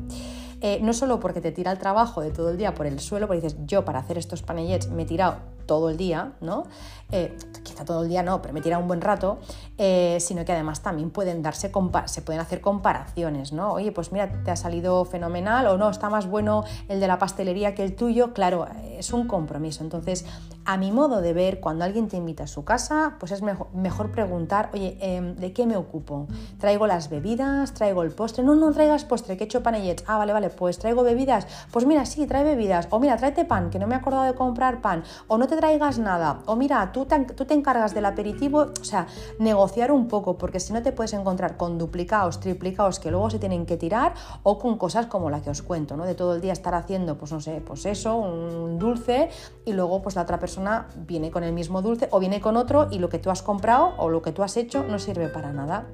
Eh, no solo porque te tira el trabajo de todo el día por el suelo, porque dices, yo para hacer estos panellets me he tirado todo el día, ¿no? Eh, quizá todo el día no, pero me tira un buen rato, eh, sino que además también pueden darse se pueden hacer comparaciones, ¿no? Oye, pues mira, te ha salido fenomenal o no, está más bueno el de la pastelería que el tuyo, claro, es un compromiso. Entonces, a mi modo de ver, cuando alguien te invita a su casa, pues es mejor, preguntar, oye, em, ¿de qué me ocupo? ¿Traigo las bebidas? ¿Traigo el postre? No, no traigas postre, que he hecho panellets. Ah, vale, vale, pues traigo bebidas. Pues mira, sí, trae bebidas. O mira, tráete pan, que no me he acordado de comprar pan. O no te traigas nada. O mira, tú te, tú te encargas del aperitivo. O sea, negociar un poco, porque si no te puedes encontrar con duplicados, triplicados que luego se tienen que tirar o con cosas como la que os cuento, ¿no? De todo el día estar haciendo, pues no sé, pues eso, un dulce y luego pues la otra persona viene con el mismo dulce o viene con otro y lo que tú has comprado o lo que tú has hecho no sirve para nada.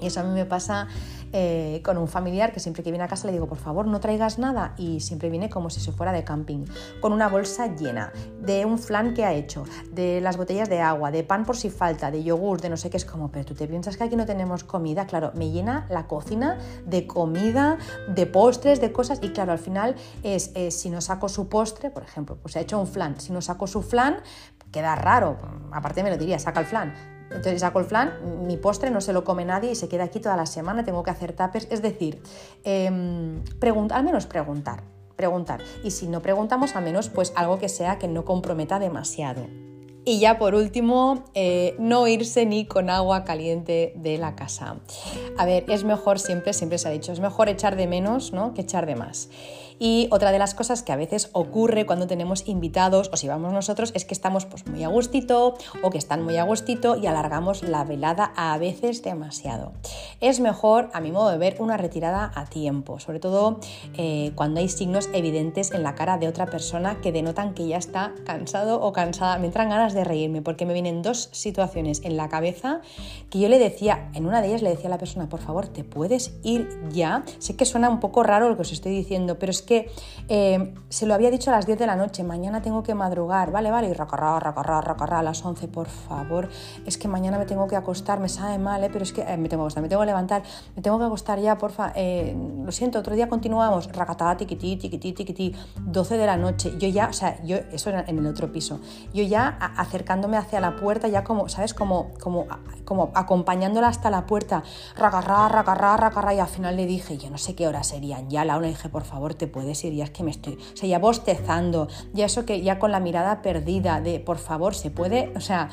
Y eso a mí me pasa eh, con un familiar que siempre que viene a casa le digo, por favor, no traigas nada. Y siempre viene como si se fuera de camping, con una bolsa llena de un flan que ha hecho, de las botellas de agua, de pan por si falta, de yogur, de no sé qué. Es como, pero tú te piensas que aquí no tenemos comida. Claro, me llena la cocina de comida, de postres, de cosas. Y claro, al final es, si no saco su postre, por ejemplo, pues ha hecho un flan. Si no saco su flan, queda raro. Aparte me lo diría, saca el flan entonces saco el mi postre no se lo come nadie y se queda aquí toda la semana, tengo que hacer tapes. Es decir, eh, al menos preguntar, preguntar. Y si no preguntamos, al menos pues algo que sea que no comprometa demasiado. Y ya por último, eh, no irse ni con agua caliente de la casa. A ver, es mejor siempre, siempre se ha dicho, es mejor echar de menos ¿no? que echar de más. Y otra de las cosas que a veces ocurre cuando tenemos invitados o si vamos nosotros es que estamos pues, muy a gustito o que están muy a gustito y alargamos la velada a veces demasiado. Es mejor, a mi modo de ver, una retirada a tiempo, sobre todo eh, cuando hay signos evidentes en la cara de otra persona que denotan que ya está cansado o cansada. Me entran ganas de reírme porque me vienen dos situaciones en la cabeza que yo le decía, en una de ellas le decía a la persona, por favor, ¿te puedes ir ya? Sé que suena un poco raro lo que os estoy diciendo, pero es que eh, se lo había dicho a las 10 de la noche, mañana tengo que madrugar, vale, vale, y racarra, racarra, racarra, a las 11, por favor, es que mañana me tengo que acostar, me sabe mal, ¿eh? pero es que eh, me tengo que acostar, me tengo que levantar, me tengo que acostar ya, porfa, lo siento, otro día continuamos, racatá, tiquití, tiquití, tiquití, 12 de la noche, yo ya, o sea, yo, eso era en el otro piso, yo ya acercándome hacia la puerta, ya como, ¿sabes? Como, como, como acompañándola hasta la puerta, racarra, racarra, racarra, y al final le dije, yo no sé qué horas serían, ya la una dije, por favor, te puedes ir, ya es que me estoy, o sea, ya bostezando, ya eso que ya con la mirada perdida de, por favor, se puede, o sea,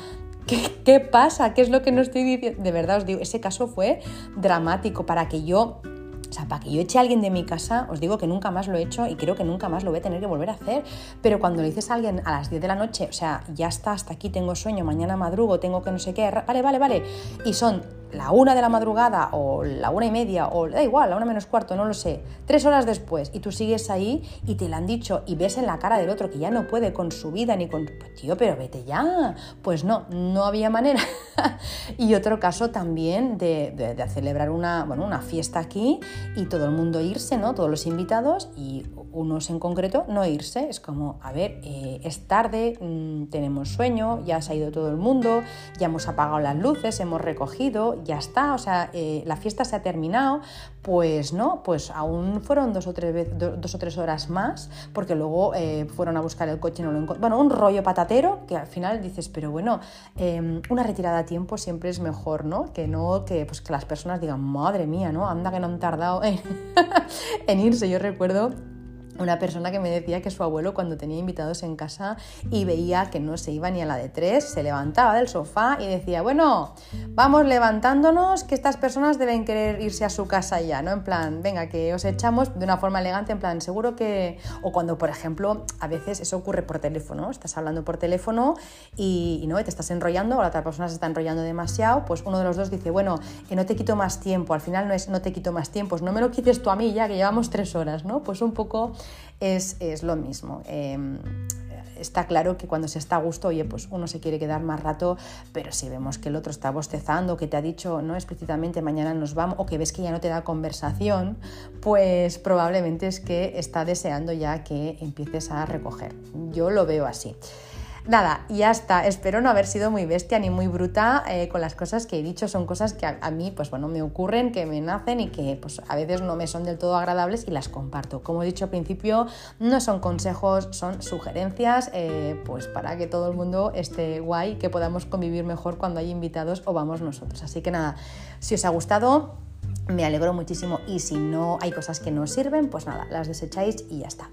¿Qué, ¿Qué, pasa? ¿Qué es lo que no estoy diciendo? De verdad os digo, ese caso fue dramático para que yo, o sea, para que yo eche a alguien de mi casa, os digo que nunca más lo he hecho y creo que nunca más lo voy a tener que volver a hacer. Pero cuando le dices a alguien a las 10 de la noche, o sea, ya está, hasta aquí tengo sueño, mañana madrugo, tengo que no sé qué, vale, vale, vale, y son la una de la madrugada o la una y media o da igual, la una menos cuarto, no lo sé, tres horas después y tú sigues ahí y te lo han dicho y ves en la cara del otro que ya no puede con su vida ni con... Pues, tío, pero vete ya. Pues no, no había manera. [laughs] y otro caso también de, celebrar una, bueno, una fiesta aquí y todo el mundo irse, ¿no? Todos los invitados y unos en concreto no irse. Es como, a ver, eh, es tarde, mm, tenemos sueño, ya se ha ido todo el mundo, ya hemos apagado las luces, hemos recogido, ya está, o sea, eh, la fiesta se ha terminado, pues no, pues aún fueron dos o tres, dos o tres horas más, porque luego eh, fueron a buscar el coche y no lo encontraron. Bueno, un rollo patatero que al final dices, pero bueno, em, una retirada a tiempo siempre es mejor, ¿no? Que no que, pues, que las personas digan, madre mía, ¿no? Anda que no han tardado en [laughs] irse. Yo recuerdo una persona que me decía que su abuelo cuando tenía invitados en casa y veía que no se iba ni a la de tres, se levantaba del sofá y decía, bueno, vamos levantándonos, que estas personas deben querer irse a su casa ya, ¿no? En plan, venga, que os echamos de una forma elegante, en plan, seguro que... O cuando, por ejemplo, a veces eso ocurre por teléfono, estás hablando por teléfono y, ¿no? te estás enrollando o la otra persona se está enrollando demasiado, pues uno de los dos dice, bueno, que no te quito más tiempo, al final no es no te quito más tiempo, no me lo quites tú a mí ya, que llevamos tres horas, ¿no? Pues un poco es, lo mismo. Em, está claro que cuando se está a gusto, oye, pues uno se quiere quedar más rato, pero si vemos que el otro está bostezando, que te ha dicho no explícitamente mañana nos vamos, o que ves que ya no te da conversación, pues probablemente es que está deseando ya que empieces a recoger. Yo lo veo así. Nada, ya está. Espero no haber sido muy bestia ni muy bruta eh, con las cosas que he dicho. Son cosas que a, mí, pues bueno, me ocurren, que me nacen y que pues a veces no me son del todo agradables y las comparto. Como he dicho al principio, no son consejos, son sugerencias, eh, pues para que todo el mundo esté guay, que podamos convivir mejor cuando hay invitados o vamos nosotros. Así que nada, si os ha gustado, me alegro muchísimo y si no hay cosas que no sirven, pues nada, las desecháis y ya está.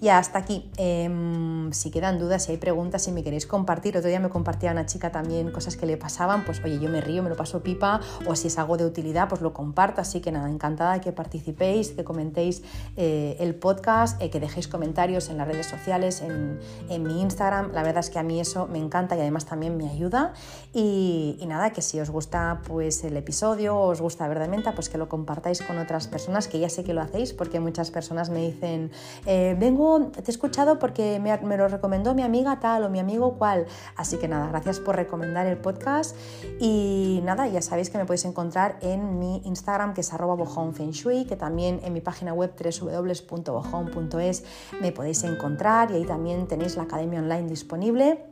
Y hasta aquí. Em, si quedan dudas, si hay preguntas, si me queréis compartir, otro día me compartía una chica también cosas que le pasaban, pues oye, yo me río, me lo paso pipa, o si es algo de utilidad, pues lo comparto. Así que nada, encantada que participéis, que comentéis eh, el podcast, eh, que dejéis comentarios en las redes sociales, en, mi Instagram. La verdad es que a mí eso me encanta y además también me ayuda. Y, nada, que si os gusta pues el episodio, os gusta verdaderamente, pues que lo compartáis con otras personas, que ya sé que lo hacéis, porque muchas personas me dicen, eh, vengo te he escuchado porque me, lo recomendó mi amiga tal o mi amigo cual. Así que nada, gracias por recomendar el podcast. Y nada, ya sabéis que me podéis encontrar en mi Instagram que es arroba Shui, que también en mi página web www.bojón.es me podéis encontrar y ahí también tenéis la academia online disponible.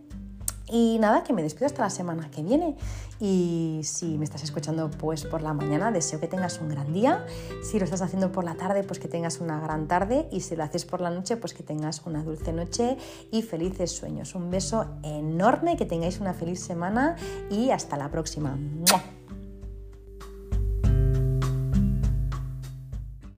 Y nada, que me despido hasta la semana que viene. Y si me estás escuchando pues por la mañana, deseo que tengas un gran día. Si lo estás haciendo por la tarde, pues que tengas una gran tarde. Y si lo haces por la noche, pues que tengas una dulce noche y felices sueños. Un beso enorme, que tengáis una feliz semana y hasta la próxima.